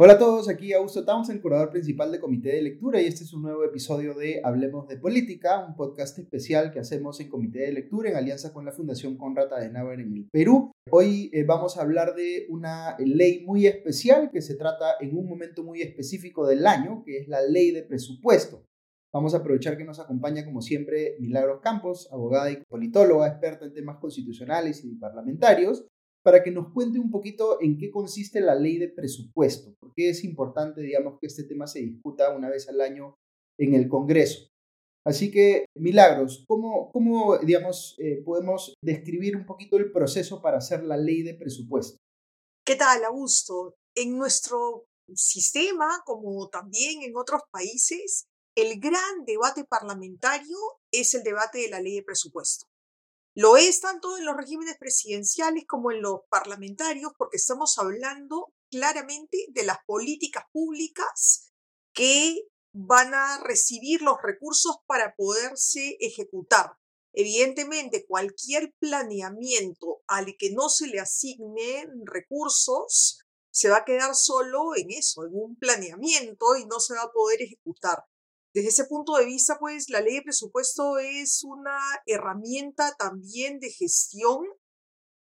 Hola a todos, aquí Augusto Townsend, curador principal de Comité de Lectura, y este es un nuevo episodio de Hablemos de Política, un podcast especial que hacemos en Comité de Lectura en alianza con la Fundación Conrad Adenauer en el Perú. Hoy eh, vamos a hablar de una ley muy especial que se trata en un momento muy específico del año, que es la ley de presupuesto. Vamos a aprovechar que nos acompaña, como siempre, Milagros Campos, abogada y politóloga, experta en temas constitucionales y parlamentarios, para que nos cuente un poquito en qué consiste la ley de presupuesto, porque es importante, digamos, que este tema se discuta una vez al año en el Congreso. Así que, Milagros, ¿cómo, cómo digamos, eh, podemos describir un poquito el proceso para hacer la ley de presupuesto? ¿Qué tal, Augusto? En nuestro sistema, como también en otros países, el gran debate parlamentario es el debate de la ley de presupuesto. Lo es tanto en los regímenes presidenciales como en los parlamentarios, porque estamos hablando claramente de las políticas públicas que van a recibir los recursos para poderse ejecutar. Evidentemente, cualquier planeamiento al que no se le asignen recursos se va a quedar solo en eso, en un planeamiento y no se va a poder ejecutar. Desde ese punto de vista, pues la ley de presupuesto es una herramienta también de gestión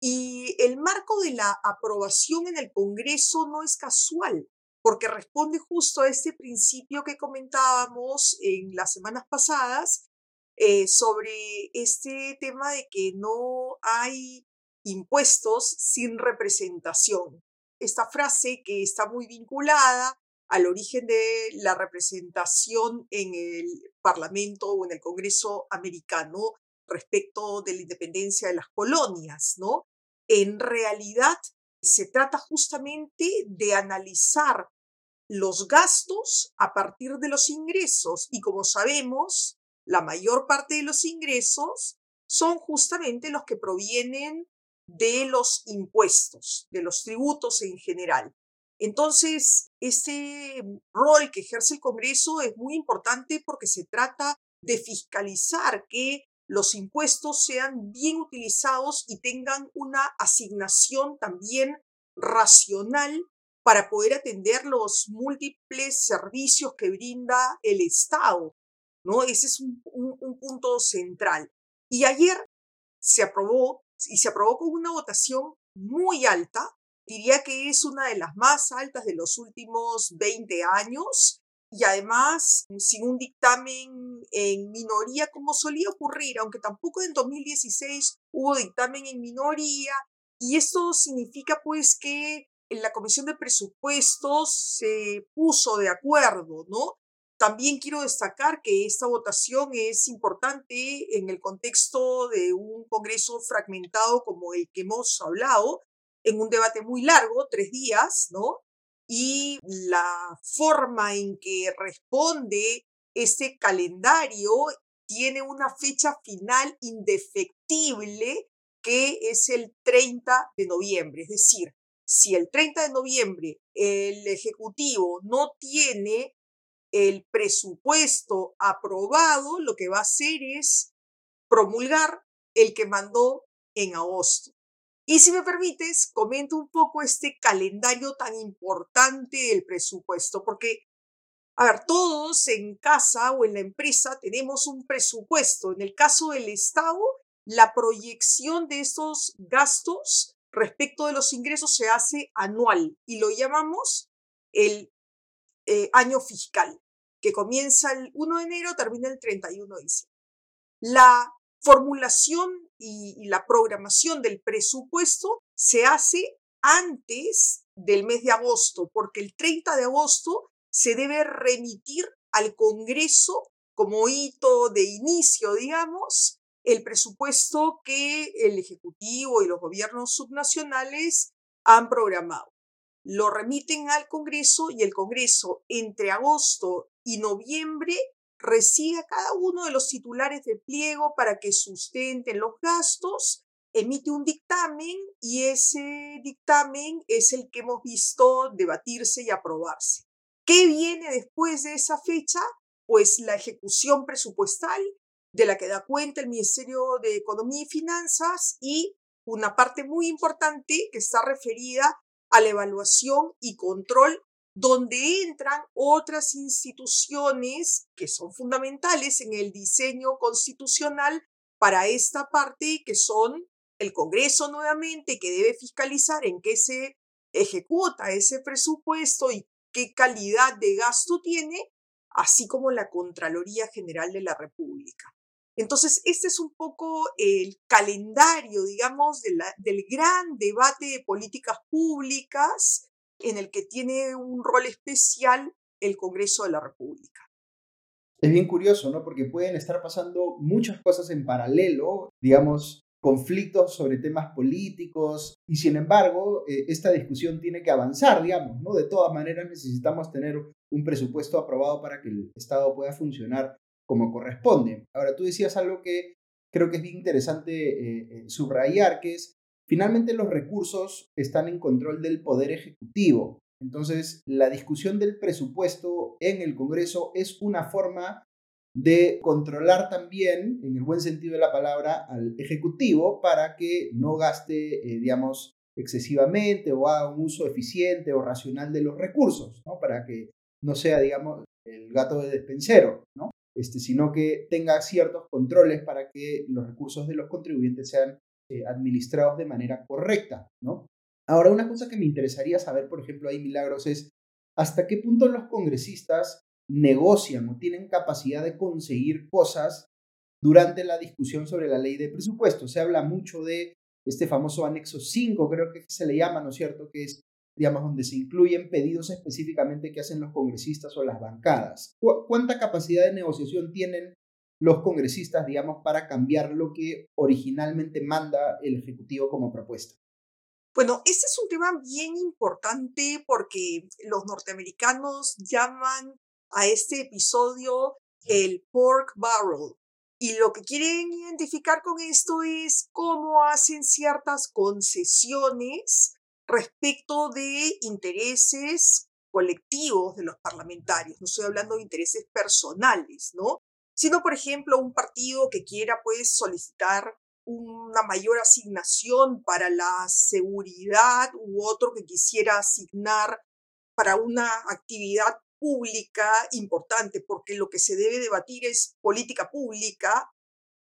y el marco de la aprobación en el Congreso no es casual, porque responde justo a este principio que comentábamos en las semanas pasadas eh, sobre este tema de que no hay impuestos sin representación. Esta frase que está muy vinculada al origen de la representación en el Parlamento o en el Congreso americano respecto de la independencia de las colonias, ¿no? En realidad se trata justamente de analizar los gastos a partir de los ingresos y como sabemos, la mayor parte de los ingresos son justamente los que provienen de los impuestos, de los tributos en general. Entonces, ese rol que ejerce el Congreso es muy importante porque se trata de fiscalizar que los impuestos sean bien utilizados y tengan una asignación también racional para poder atender los múltiples servicios que brinda el Estado. ¿no? Ese es un, un punto central. Y ayer se aprobó, y se aprobó con una votación muy alta, Diría que es una de las más altas de los últimos 20 años y además sin un dictamen en minoría como solía ocurrir, aunque tampoco en 2016 hubo dictamen en minoría. Y esto significa pues que en la Comisión de Presupuestos se puso de acuerdo, ¿no? También quiero destacar que esta votación es importante en el contexto de un Congreso fragmentado como el que hemos hablado, en un debate muy largo, tres días, ¿no? Y la forma en que responde este calendario tiene una fecha final indefectible que es el 30 de noviembre. Es decir, si el 30 de noviembre el Ejecutivo no tiene el presupuesto aprobado, lo que va a hacer es promulgar el que mandó en agosto. Y si me permites, comento un poco este calendario tan importante del presupuesto, porque, a ver, todos en casa o en la empresa tenemos un presupuesto. En el caso del Estado, la proyección de estos gastos respecto de los ingresos se hace anual y lo llamamos el eh, año fiscal, que comienza el 1 de enero, termina el 31 de diciembre. La formulación y, la programación del presupuesto se hace antes del mes de agosto, porque el 30 de agosto se debe remitir al Congreso como hito de inicio, digamos, el presupuesto que el Ejecutivo y los gobiernos subnacionales han programado. Lo remiten al Congreso y el Congreso entre agosto y noviembre recibe a cada uno de los titulares de pliego para que sustenten los gastos, emite un dictamen y ese dictamen es el que hemos visto debatirse y aprobarse. ¿Qué viene después de esa fecha? Pues la ejecución presupuestal de la que da cuenta el Ministerio de Economía y Finanzas y una parte muy importante que está referida a la evaluación y control donde entran otras instituciones que son fundamentales en el diseño constitucional para esta parte, que son el Congreso nuevamente, que debe fiscalizar en qué se ejecuta ese presupuesto y qué calidad de gasto tiene, así como la Contraloría General de la República. Entonces, este es un poco el calendario, digamos, del gran debate de políticas públicas en el que tiene un rol especial el Congreso de la República. Es bien curioso, ¿no? Porque pueden estar pasando muchas cosas en paralelo, digamos, conflictos sobre temas políticos, y sin embargo, eh, esta discusión tiene que avanzar, digamos, ¿no? De todas maneras, necesitamos tener un presupuesto aprobado para que el Estado pueda funcionar como corresponde. Ahora, tú decías algo que creo que es bien interesante eh, eh, subrayar, que es, finalmente los recursos están en control del Poder Ejecutivo. Entonces, la discusión del presupuesto en el Congreso es una forma de controlar también, en el buen sentido de la palabra, al Ejecutivo para que no gaste, eh, digamos, excesivamente o haga un uso eficiente o racional de los recursos, ¿no? Para que no sea, digamos, el gato de despensero, ¿no? Este, sino que tenga ciertos controles para que los recursos de los contribuyentes sean eh, administrados de manera correcta, ¿no? Ahora, una cosa que me interesaría saber, por ejemplo, ahí, Milagros, es hasta qué punto los congresistas negocian o tienen capacidad de conseguir cosas durante la discusión sobre la ley de presupuesto. Se habla mucho de este famoso anexo 5, creo que se le llama, ¿no es cierto?, que es, digamos, donde se incluyen pedidos específicamente que hacen los congresistas o las bancadas. ¿Cuánta capacidad de negociación tienen los congresistas, digamos, para cambiar lo que originalmente manda el Ejecutivo como propuesta? Bueno, este es un tema bien importante porque los norteamericanos llaman a este episodio el pork barrel. Y lo que quieren identificar con esto es cómo hacen ciertas concesiones respecto de intereses colectivos de los parlamentarios. No estoy hablando de intereses personales, ¿no? Sino, por ejemplo, un partido que quiera, pues, solicitar una mayor asignación para la seguridad u otro que quisiera asignar para una actividad pública importante, porque lo que se debe debatir es política pública,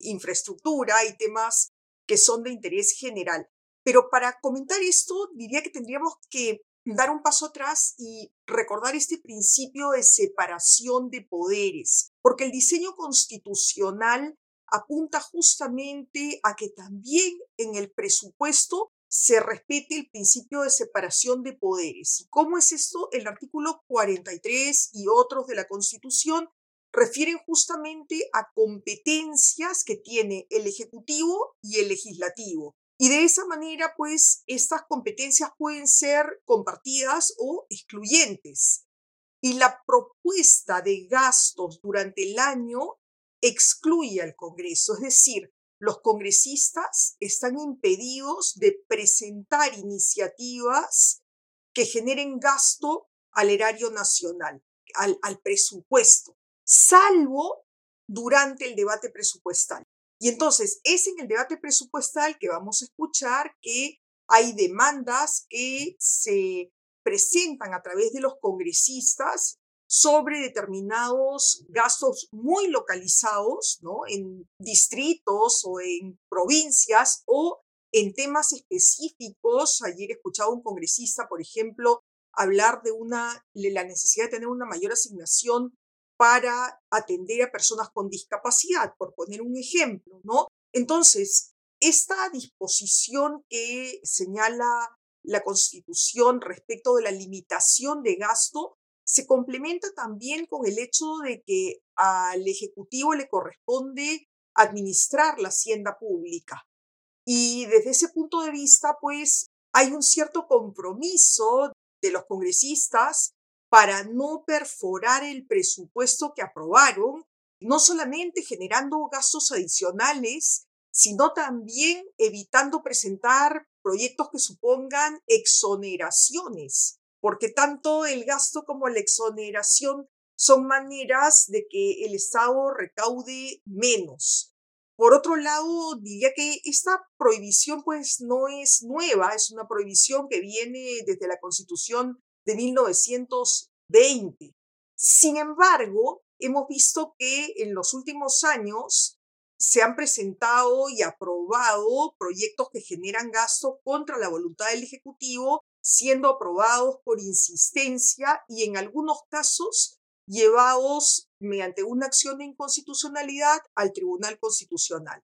infraestructura y temas que son de interés general. Pero para comentar esto, diría que tendríamos que dar un paso atrás y recordar este principio de separación de poderes, porque el diseño constitucional apunta justamente a que también en el presupuesto se respete el principio de separación de poderes. ¿Y cómo es esto? El artículo 43 y otros de la Constitución refieren justamente a competencias que tiene el Ejecutivo y el Legislativo. Y de esa manera, pues, estas competencias pueden ser compartidas o excluyentes. Y la propuesta de gastos durante el año excluye al Congreso, es decir, los congresistas están impedidos de presentar iniciativas que generen gasto al erario nacional, al, presupuesto, salvo durante el debate presupuestal. Y entonces es en el debate presupuestal que vamos a escuchar que hay demandas que se presentan a través de los congresistas sobre determinados gastos muy localizados, ¿no? En distritos o en provincias o en temas específicos. Ayer escuchaba un congresista, por ejemplo, hablar de una, la necesidad de tener una mayor asignación para atender a personas con discapacidad, por poner un ejemplo, ¿no? Entonces, esta disposición que señala la Constitución respecto de la limitación de gasto se complementa también con el hecho de que al Ejecutivo le corresponde administrar la hacienda pública. Y desde ese punto de vista, pues hay un cierto compromiso de los congresistas para no perforar el presupuesto que aprobaron, no solamente generando gastos adicionales, sino también evitando presentar proyectos que supongan exoneraciones porque tanto el gasto como la exoneración son maneras de que el Estado recaude menos. Por otro lado, diría que esta prohibición pues no es nueva, es una prohibición que viene desde la Constitución de 1920. Sin embargo, hemos visto que en los últimos años se han presentado y aprobado proyectos que generan gasto contra la voluntad del Ejecutivo, siendo aprobados por insistencia y en algunos casos llevados mediante una acción de inconstitucionalidad al Tribunal Constitucional.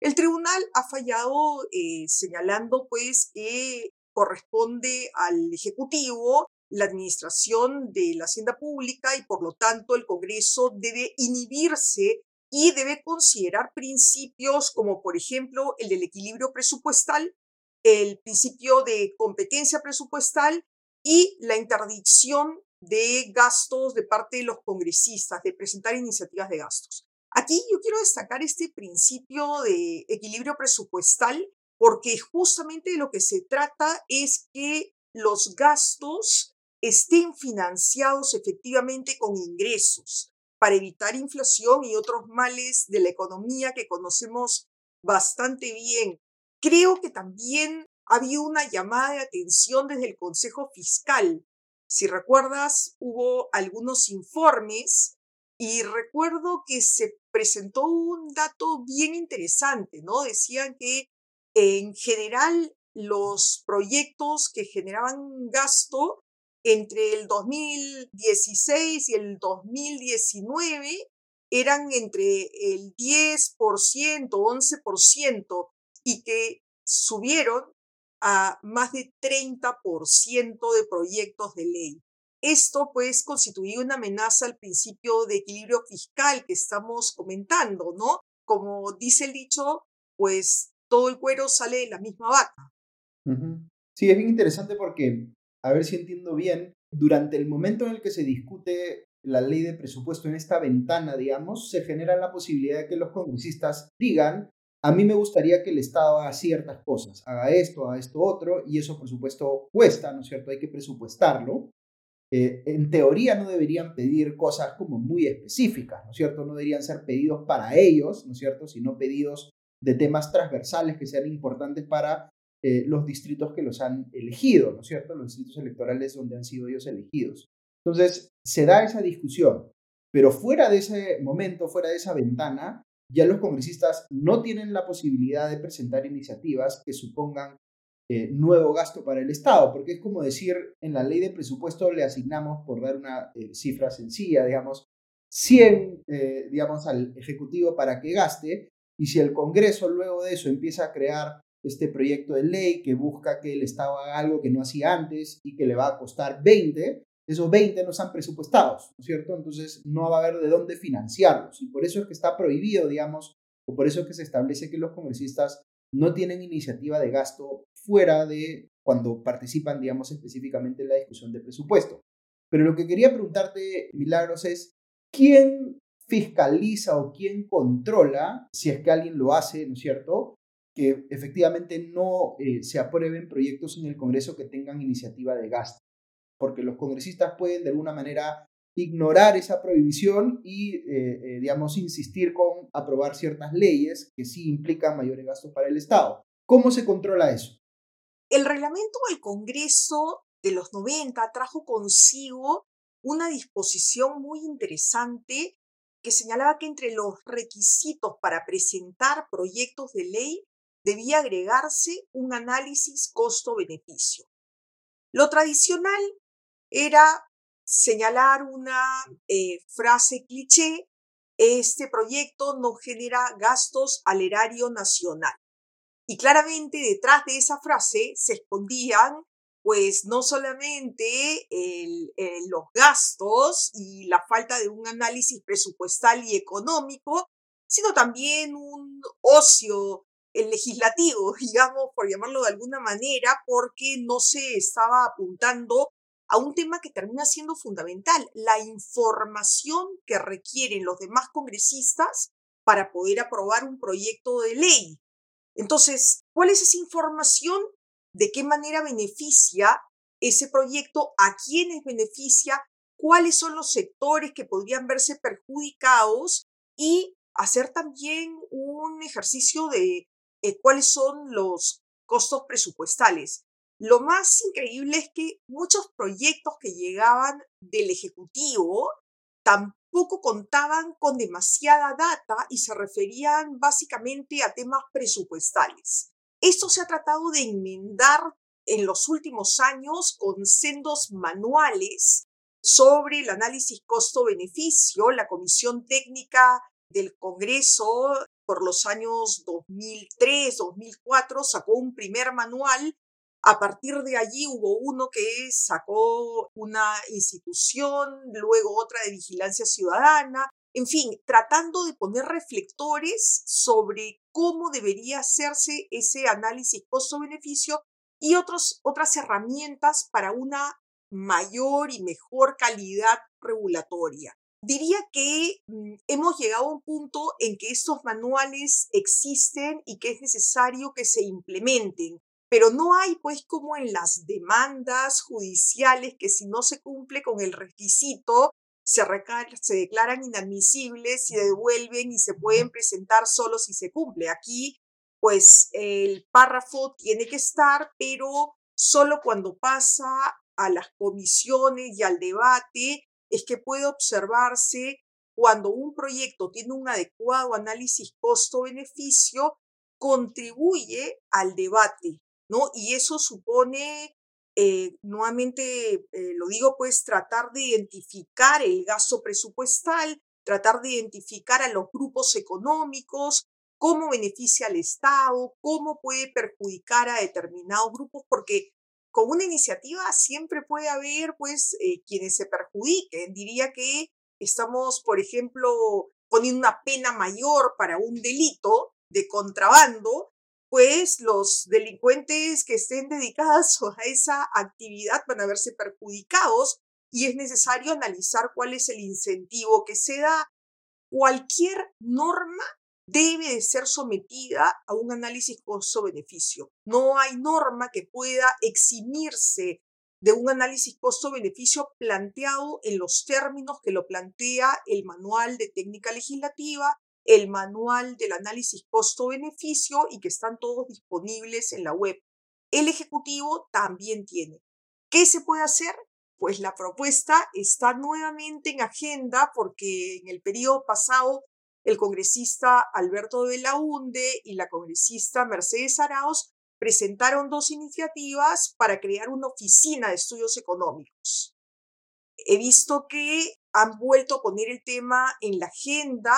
El tribunal ha fallado eh, señalando pues que corresponde al Ejecutivo la administración de la hacienda pública y por lo tanto el Congreso debe inhibirse y debe considerar principios como por ejemplo el del equilibrio presupuestal, el principio de competencia presupuestal y la interdicción de gastos de parte de los congresistas, de presentar iniciativas de gastos. Aquí yo quiero destacar este principio de equilibrio presupuestal porque justamente de lo que se trata es que los gastos estén financiados efectivamente con ingresos para evitar inflación y otros males de la economía que conocemos bastante bien. Creo que también había una llamada de atención desde el Consejo Fiscal. Si recuerdas, hubo algunos informes y recuerdo que se presentó un dato bien interesante, ¿no? Decían que en general los proyectos que generaban gasto entre el 2016 y el 2019 eran entre el 10%, 11% y que subieron a más de 30% de proyectos de ley. Esto pues constituía una amenaza al principio de equilibrio fiscal que estamos comentando, ¿no? Como dice el dicho, pues todo el cuero sale de la misma vaca. Sí, es bien interesante porque, a ver si entiendo bien, durante el momento en el que se discute la ley de presupuesto en esta ventana, digamos, se genera la posibilidad de que los congresistas digan, a mí me gustaría que el Estado haga ciertas cosas, haga esto, haga esto otro, y eso por supuesto cuesta, ¿no es cierto? Hay que presupuestarlo. Eh, en teoría no deberían pedir cosas como muy específicas, ¿no es cierto? No deberían ser pedidos para ellos, ¿no es cierto? Sino pedidos de temas transversales que sean importantes para eh, los distritos que los han elegido, ¿no es cierto? Los distritos electorales donde han sido ellos elegidos. Entonces, se da esa discusión, pero fuera de ese momento, fuera de esa ventana, ya los congresistas no tienen la posibilidad de presentar iniciativas que supongan eh, nuevo gasto para el Estado, porque es como decir, en la ley de presupuesto le asignamos, por dar una eh, cifra sencilla, digamos, 100, eh, digamos, al Ejecutivo para que gaste, y si el Congreso luego de eso empieza a crear este proyecto de ley que busca que el Estado haga algo que no hacía antes y que le va a costar 20, esos 20 no están presupuestados, ¿no es cierto? Entonces no va a haber de dónde financiarlos, y por eso es que está prohibido, digamos, o por eso es que se establece que los congresistas no tienen iniciativa de gasto fuera de cuando participan, digamos, específicamente en la discusión de presupuesto. Pero lo que quería preguntarte, Milagros, es quién fiscaliza o quién controla, si es que alguien lo hace, ¿no es cierto?, que efectivamente no eh, se aprueben proyectos en el Congreso que tengan iniciativa de gasto. Porque los congresistas pueden de alguna manera ignorar esa prohibición y, eh, eh, digamos, insistir con aprobar ciertas leyes que sí implican mayores gastos para el Estado. ¿Cómo se controla eso? El reglamento del Congreso de los 90 trajo consigo una disposición muy interesante que señalaba que entre los requisitos para presentar proyectos de ley debía agregarse un análisis costo-beneficio. Lo tradicional era señalar una eh, frase cliché, este proyecto no genera gastos al erario nacional. Y claramente detrás de esa frase se escondían pues no solamente los gastos y la falta de un análisis presupuestal y económico, sino también un ocio legislativo, digamos, por llamarlo de alguna manera, porque no se estaba apuntando a un tema que termina siendo fundamental, la información que requieren los demás congresistas para poder aprobar un proyecto de ley. Entonces, ¿cuál es esa información? ¿De qué manera beneficia ese proyecto? ¿A quiénes beneficia? ¿Cuáles son los sectores que podrían verse perjudicados? Y hacer también un ejercicio de eh, cuáles son los costos presupuestales. Lo más increíble es que muchos proyectos que llegaban del Ejecutivo tampoco contaban con demasiada data y se referían básicamente a temas presupuestales. Esto se ha tratado de enmendar en los últimos años con sendos manuales sobre el análisis costo-beneficio. La Comisión Técnica del Congreso por los años 2003, 2004 sacó un primer manual. A partir de allí hubo uno que sacó una institución, luego otra de vigilancia ciudadana, en fin, tratando de poner reflectores sobre cómo debería hacerse ese análisis costo-beneficio y otros, otras herramientas para una mayor y mejor calidad regulatoria. Diría que mm, hemos llegado a un punto en que estos manuales existen y que es necesario que se implementen, pero no hay pues como en las demandas judiciales que si no se cumple con el requisito se, se declaran inadmisibles, se devuelven y se pueden presentar solo si se cumple. Aquí pues el párrafo tiene que estar, pero solo cuando pasa a las comisiones y al debate es que puede observarse cuando un proyecto tiene un adecuado análisis costo-beneficio, contribuye al debate, ¿no? Y eso supone, eh, nuevamente eh, lo digo, pues tratar de identificar el gasto presupuestal, tratar de identificar a los grupos económicos, cómo beneficia al Estado, cómo puede perjudicar a determinados grupos, porque con una iniciativa siempre puede haber, pues, eh, quienes se perjudiquen. Diría que estamos, por ejemplo, poniendo una pena mayor para un delito de contrabando, pues los delincuentes que estén dedicados a esa actividad van a verse perjudicados y es necesario analizar cuál es el incentivo que se da. Cualquier norma debe de ser sometida a un análisis costo-beneficio. No hay norma que pueda eximirse de un análisis costo-beneficio planteado en los términos que lo plantea el manual de técnica legislativa, el manual del análisis costo-beneficio y que están todos disponibles en la web. El Ejecutivo también tiene. ¿Qué se puede hacer? Pues la propuesta está nuevamente en agenda porque en el periodo pasado el congresista Alberto de la Hunde y la congresista Mercedes Arauz presentaron dos iniciativas para crear una oficina de estudios económicos. He visto que han vuelto a poner el tema en la agenda,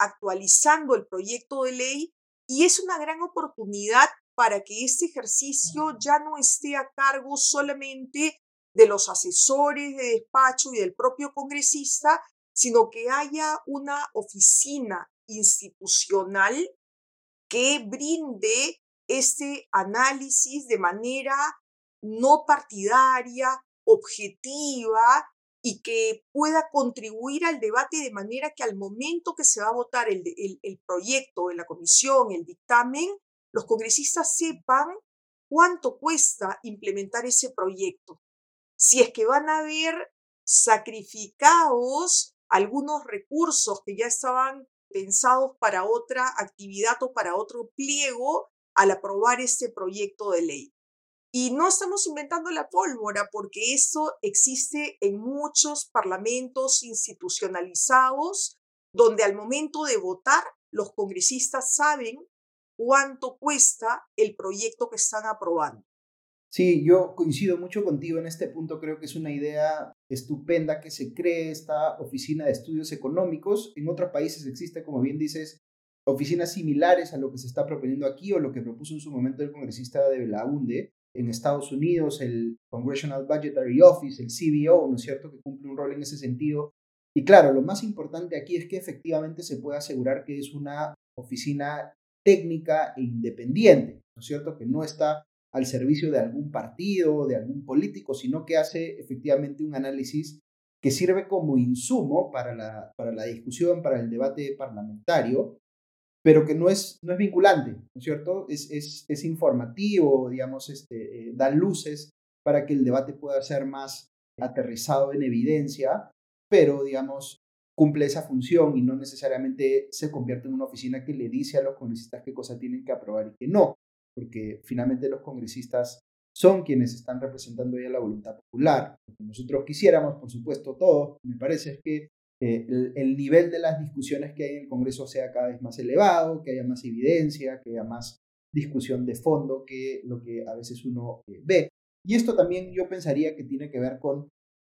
actualizando el proyecto de ley, y es una gran oportunidad para que este ejercicio ya no esté a cargo solamente de los asesores de despacho y del propio congresista, sino que haya una oficina institucional que brinde este análisis de manera no partidaria, objetiva y que pueda contribuir al debate de manera que al momento que se va a votar el, el, proyecto en la comisión, el dictamen, los congresistas sepan cuánto cuesta implementar ese proyecto. Si es que van a haber sacrificados algunos recursos que ya estaban pensados para otra actividad o para otro pliego al aprobar este proyecto de ley. Y no estamos inventando la pólvora porque eso existe en muchos parlamentos institucionalizados donde al momento de votar los congresistas saben cuánto cuesta el proyecto que están aprobando. Sí, yo coincido mucho contigo en este punto. Creo que es una idea estupenda que se cree esta oficina de estudios económicos. En otros países existe, como bien dices, oficinas similares a lo que se está proponiendo aquí o lo que propuso en su momento el congresista de Belaunde. En Estados Unidos, el Congressional Budgetary Office, el CBO, ¿no es cierto?, que cumple un rol en ese sentido. Y claro, lo más importante aquí es que efectivamente se pueda asegurar que es una oficina técnica e independiente, ¿no es cierto?, que no está al servicio de algún partido, de algún político, sino que hace efectivamente un análisis que sirve como insumo para la, para la discusión, para el debate parlamentario, pero que no es, no es vinculante, ¿no es cierto? Es, es, es informativo, digamos, este, eh, da luces para que el debate pueda ser más aterrizado en evidencia, pero, digamos, cumple esa función y no necesariamente se convierte en una oficina que le dice a los congresistas qué cosa tienen que aprobar y qué no porque finalmente los congresistas son quienes están representando ya la voluntad popular. Lo que nosotros quisiéramos, por supuesto, todos, me parece, es que eh, el, nivel de las discusiones que hay en el Congreso sea cada vez más elevado, que haya más evidencia, que haya más discusión de fondo que lo que a veces uno eh, ve. Y esto también yo pensaría que tiene que ver con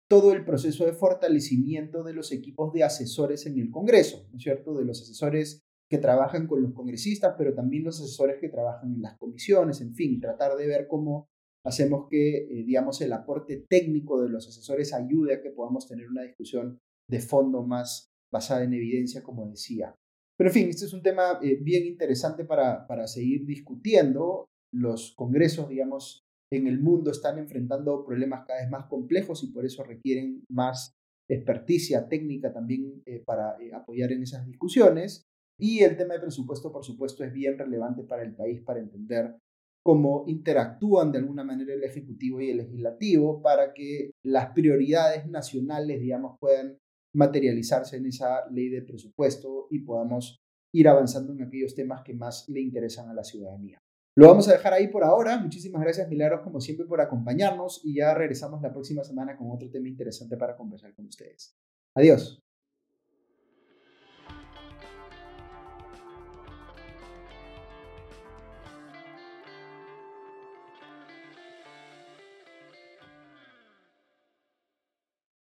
todo el proceso de fortalecimiento de los equipos de asesores en el Congreso, ¿no es cierto? De los asesores que trabajan con los congresistas, pero también los asesores que trabajan en las comisiones, en fin, tratar de ver cómo hacemos que, eh, digamos, el aporte técnico de los asesores ayude a que podamos tener una discusión de fondo más basada en evidencia, como decía. Pero en fin, este es un tema eh, bien interesante para, para seguir discutiendo. Los congresos, digamos, en el mundo están enfrentando problemas cada vez más complejos y por eso requieren más experticia técnica también eh, para eh, apoyar en esas discusiones. Y el tema de presupuesto, por supuesto, es bien relevante para el país para entender cómo interactúan de alguna manera el Ejecutivo y el Legislativo para que las prioridades nacionales, digamos, puedan materializarse en esa ley de presupuesto y podamos ir avanzando en aquellos temas que más le interesan a la ciudadanía. Lo vamos a dejar ahí por ahora. Muchísimas gracias, Milagros, como siempre, por acompañarnos y ya regresamos la próxima semana con otro tema interesante para conversar con ustedes. Adiós.